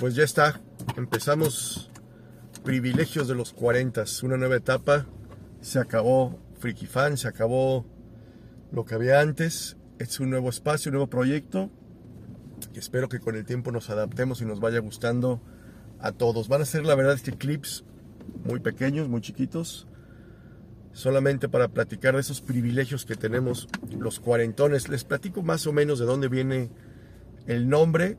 Pues ya está, empezamos. Privilegios de los 40, una nueva etapa, se acabó Freaky Fan, se acabó lo que había antes, es un nuevo espacio, un nuevo proyecto. Espero que con el tiempo nos adaptemos y nos vaya gustando a todos. Van a ser la verdad este clips muy pequeños, muy chiquitos, solamente para platicar de esos privilegios que tenemos los cuarentones. Les platico más o menos de dónde viene el nombre.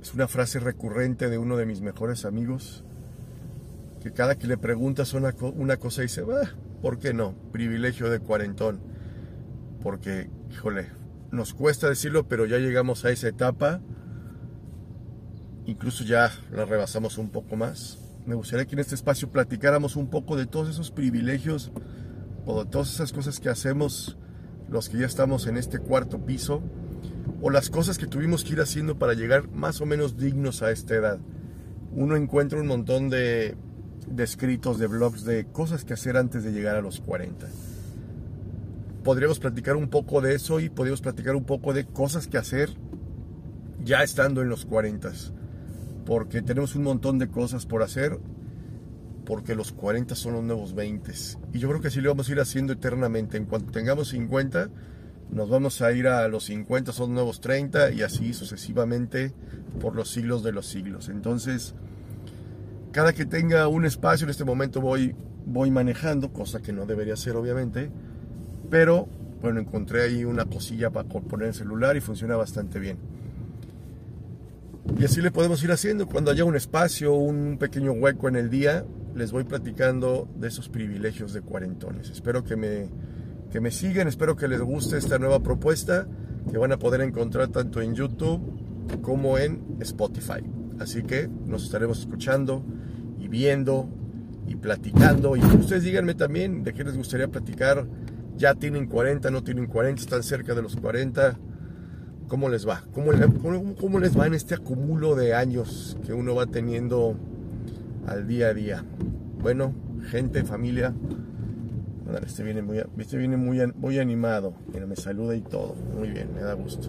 Es una frase recurrente de uno de mis mejores amigos, que cada que le preguntas una, una cosa dice, ¿por qué no? Privilegio de cuarentón. Porque, híjole, nos cuesta decirlo, pero ya llegamos a esa etapa. Incluso ya la rebasamos un poco más me gustaría que en este espacio platicáramos un poco de todos esos privilegios o de todas esas cosas que hacemos los que ya estamos en este cuarto piso o las cosas que tuvimos que ir haciendo para llegar más o menos dignos a esta edad. Uno encuentra un montón de, de escritos, de blogs, de cosas que hacer antes de llegar a los 40. Podríamos platicar un poco de eso y podríamos platicar un poco de cosas que hacer ya estando en los 40 porque tenemos un montón de cosas por hacer, porque los 40 son los nuevos 20. Y yo creo que así lo vamos a ir haciendo eternamente. En cuanto tengamos 50, nos vamos a ir a los 50, son nuevos 30 y así sucesivamente por los siglos de los siglos. Entonces, cada que tenga un espacio en este momento voy, voy manejando, cosa que no debería ser obviamente, pero bueno, encontré ahí una cosilla para poner el celular y funciona bastante bien. Y así le podemos ir haciendo. Cuando haya un espacio, un pequeño hueco en el día, les voy platicando de esos privilegios de cuarentones. Espero que me, que me sigan, espero que les guste esta nueva propuesta que van a poder encontrar tanto en YouTube como en Spotify. Así que nos estaremos escuchando y viendo y platicando. Y ustedes díganme también de qué les gustaría platicar. Ya tienen 40, no tienen 40, están cerca de los 40 ¿Cómo les va? ¿Cómo, ¿Cómo, les va en este acumulo de años que uno va teniendo al día a día? Bueno, gente, familia, este viene muy, este viene muy, muy animado. Mira, me saluda y todo. Muy bien, me da gusto.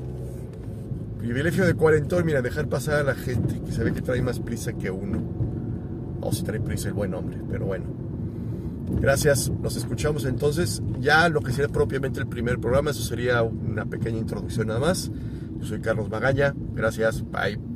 Privilegio de cuarentón, mira, dejar pasar a la gente que se ve que trae más prisa que uno. O si trae prisa el buen hombre, pero bueno. Gracias, nos escuchamos entonces. Ya lo que sería propiamente el primer programa, eso sería una pequeña introducción nada más. Yo soy Carlos Magaña, gracias, bye.